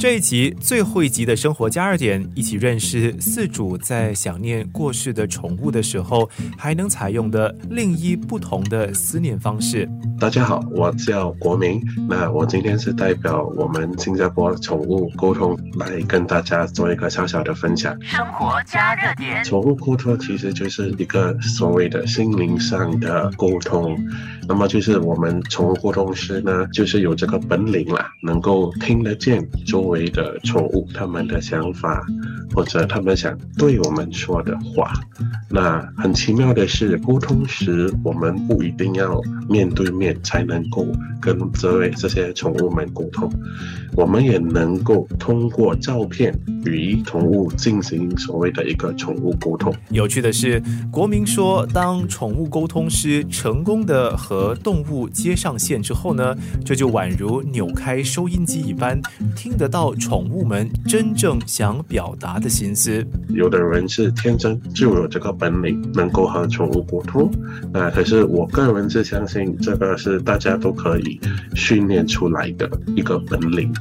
这一集最后一集的生活加热点，一起认识四主在想念过世的宠物的时候，还能采用的另一不同的思念方式。大家好，我叫国明。那我今天是代表我们新加坡宠物沟通来跟大家做一个小小的分享。生活加热点，宠物沟通其实就是一个所谓的心灵上的沟通。那么就是我们宠物沟通师呢，就是有这个本领啦，能够听得见周围的宠物他们的想法，或者他们想对我们说的话。那很奇妙的是，沟通时我们不一定要面对面才能够跟这位这些宠物们沟通，我们也能够通过照片与宠物进行所谓的一个宠物沟通。有趣的是，国民说，当宠物沟通师成功的和动物接上线之后呢，这就宛如扭开收音机一般，听得到到宠物们真正想表达的心思。有的人是天生就有这个。本领能够和宠物沟通，啊，可是我个人是相信这个是大家都可以训练出来的一个本领。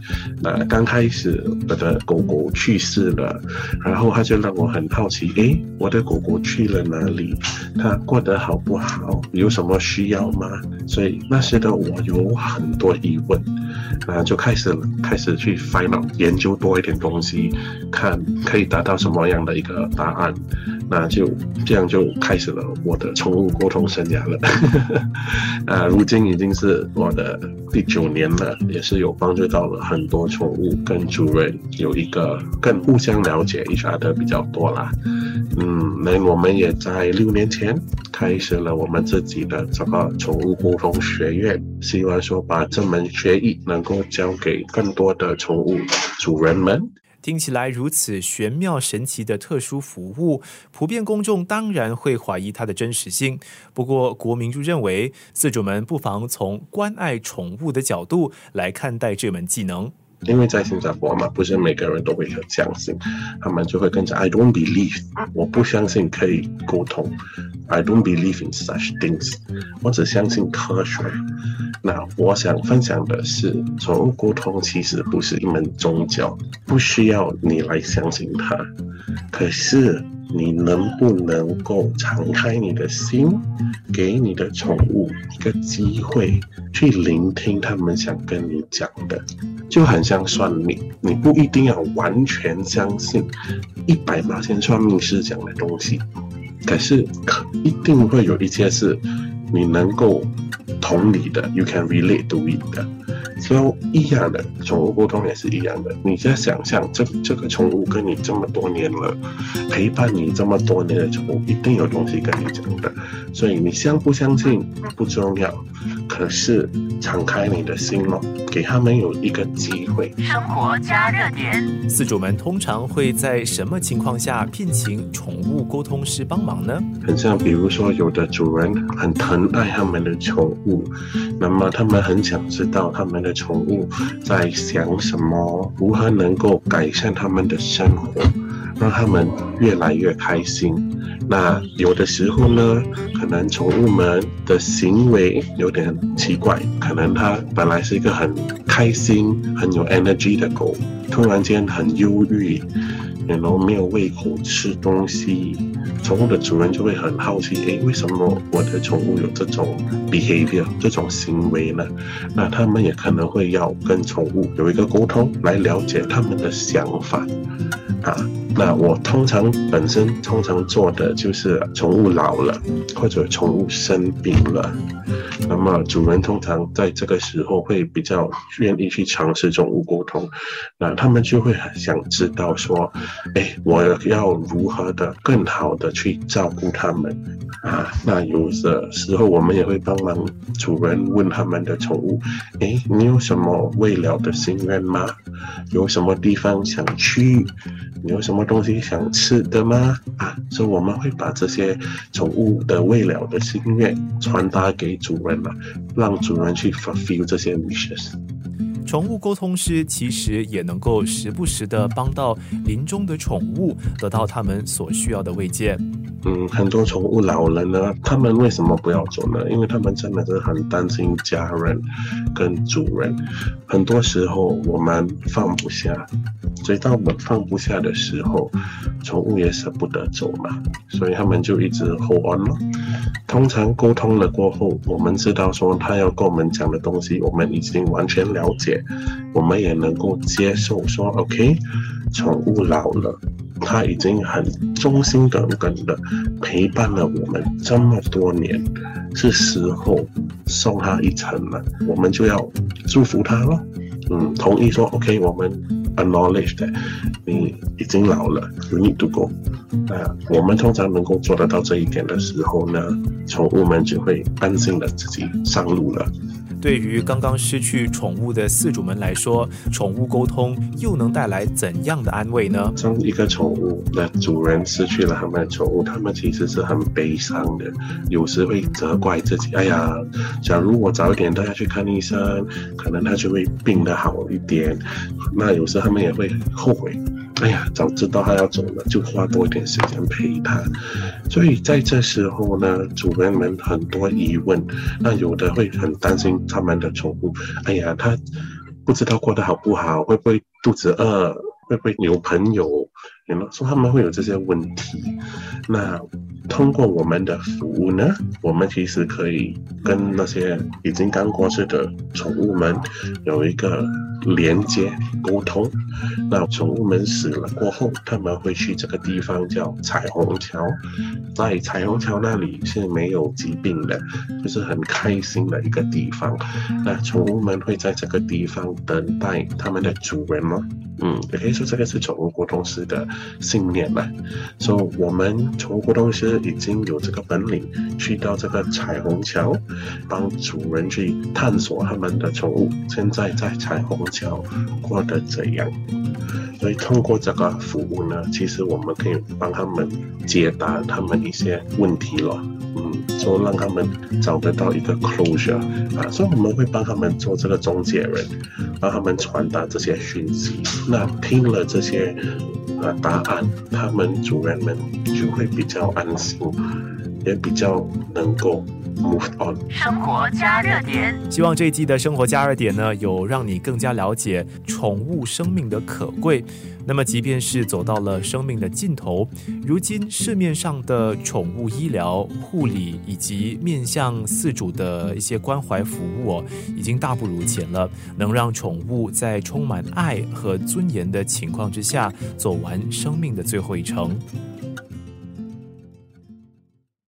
呃，刚开始我的狗狗去世了，然后他就让我很好奇，诶，我的狗狗去了哪里？它过得好不好？有什么需要吗？所以那时的我有很多疑问，啊，就开始开始去 find out 研究多一点东西，看可以达到什么样的一个答案。那就这样就开始了我的宠物沟通生涯了，啊，如今已经是我的第九年了，也是有帮助到了很多宠物跟主人有一个更互相了解一下的比较多啦。嗯，那我们也在六年前开始了我们自己的这个宠物沟通学院，希望说把这门学艺能够教给更多的宠物主人们。听起来如此玄妙神奇的特殊服务，普遍公众当然会怀疑它的真实性。不过，国民就认为，饲主们不妨从关爱宠物的角度来看待这门技能。因为在新加坡嘛，不是每个人都会很相信，他们就会跟着 I don't believe，我不相信可以沟通，I don't believe in such things，我只相信科学。那我想分享的是，宠物沟通其实不是一门宗教，不需要你来相信它，可是。你能不能够敞开你的心，给你的宠物一个机会去聆听他们想跟你讲的？就很像算命，你不一定要完全相信一百八千算命师讲的东西，可是可一定会有一些是你能够同理的，you can relate to it 的。就一样的宠物沟通也是一样的。你在想象这这个宠物跟你这么多年了，陪伴你这么多年的宠物，一定有东西跟你讲的。所以你相不相信不重要，可是敞开你的心了，给他们有一个机会。生活加热点，饲主们通常会在什么情况下聘请宠物沟通师帮忙呢？很像，比如说有的主人很疼爱他们的宠物，那么他们很想知道他们的。宠物在想什么？如何能够改善他们的生活，让他们越来越开心？那有的时候呢，可能宠物们的行为有点奇怪，可能它本来是一个很开心、很有 energy 的狗，突然间很忧郁。然后没有胃口吃东西，宠物的主人就会很好奇，诶，为什么我的宠物有这种 behavior 这种行为呢？那他们也可能会要跟宠物有一个沟通，来了解他们的想法，啊。那我通常本身通常做的就是宠物老了或者宠物生病了，那么主人通常在这个时候会比较愿意去尝试宠物沟通，那他们就会很想知道说，哎，我要如何的更好的去照顾他们啊？那有的时候我们也会帮忙主人问他们的宠物，哎，你有什么未了的心愿吗？有什么地方想去？你有什么东西想吃的吗？啊，所以我们会把这些宠物的未了的心愿传达给主人嘛，让主人去 fulfill 这些 wishes。宠物沟通师其实也能够时不时的帮到临终的宠物，得到他们所需要的慰藉。嗯，很多宠物老人呢，他们为什么不要走呢？因为他们真的是很担心家人跟主人。很多时候我们放不下，所以当我们放不下的时候，宠物也舍不得走嘛，所以他们就一直 hold on 了。通常沟通了过后，我们知道说他要跟我们讲的东西，我们已经完全了解，我们也能够接受说 OK，宠物老了。他已经很忠心耿耿的陪伴了我们这么多年，是时候送他一程了。我们就要祝福他了，嗯，同意说 OK，我们 acknowledge that，你已经老了，you need to go。那我们通常能够做得到这一点的时候呢，宠物们就会安心的自己上路了。对于刚刚失去宠物的饲主们来说，宠物沟通又能带来怎样的安慰呢？当一个宠物的主人失去了他们的宠物，他们其实是很悲伤的，有时会责怪自己：“哎呀，假如我早一点带他去看医生，可能他就会病得好一点。”那有时他们也会后悔。哎呀，早知道他要走了，就花多一点时间陪他。所以在这时候呢，主人们很多疑问，那有的会很担心他们的宠物。哎呀，他不知道过得好不好，会不会肚子饿，会不会有朋友？你们说他们会有这些问题。那通过我们的服务呢，我们其实可以跟那些已经刚过世的宠物们有一个。连接沟通，那宠物们死了过后，他们会去这个地方叫彩虹桥，在彩虹桥那里是没有疾病的，就是很开心的一个地方。那宠物们会在这个地方等待他们的主人吗？嗯，也可以说这个是宠物沟通师的信念嘛。所以，我们宠物沟通师已经有这个本领，去到这个彩虹桥，帮主人去探索他们的宠物现在在彩虹。桥过得怎样？所以通过这个服务呢，其实我们可以帮他们解答他们一些问题了。嗯，说让他们找得到一个 closure 啊，所以我们会帮他们做这个中介人，帮他们传达这些讯息。那听了这些啊答案，他们主人们就会比较安心，也比较能够。生活加热点，希望这一季的生活加热点呢，有让你更加了解宠物生命的可贵。那么，即便是走到了生命的尽头，如今市面上的宠物医疗、护理以及面向饲主的一些关怀服务，已经大不如前了，能让宠物在充满爱和尊严的情况之下，走完生命的最后一程。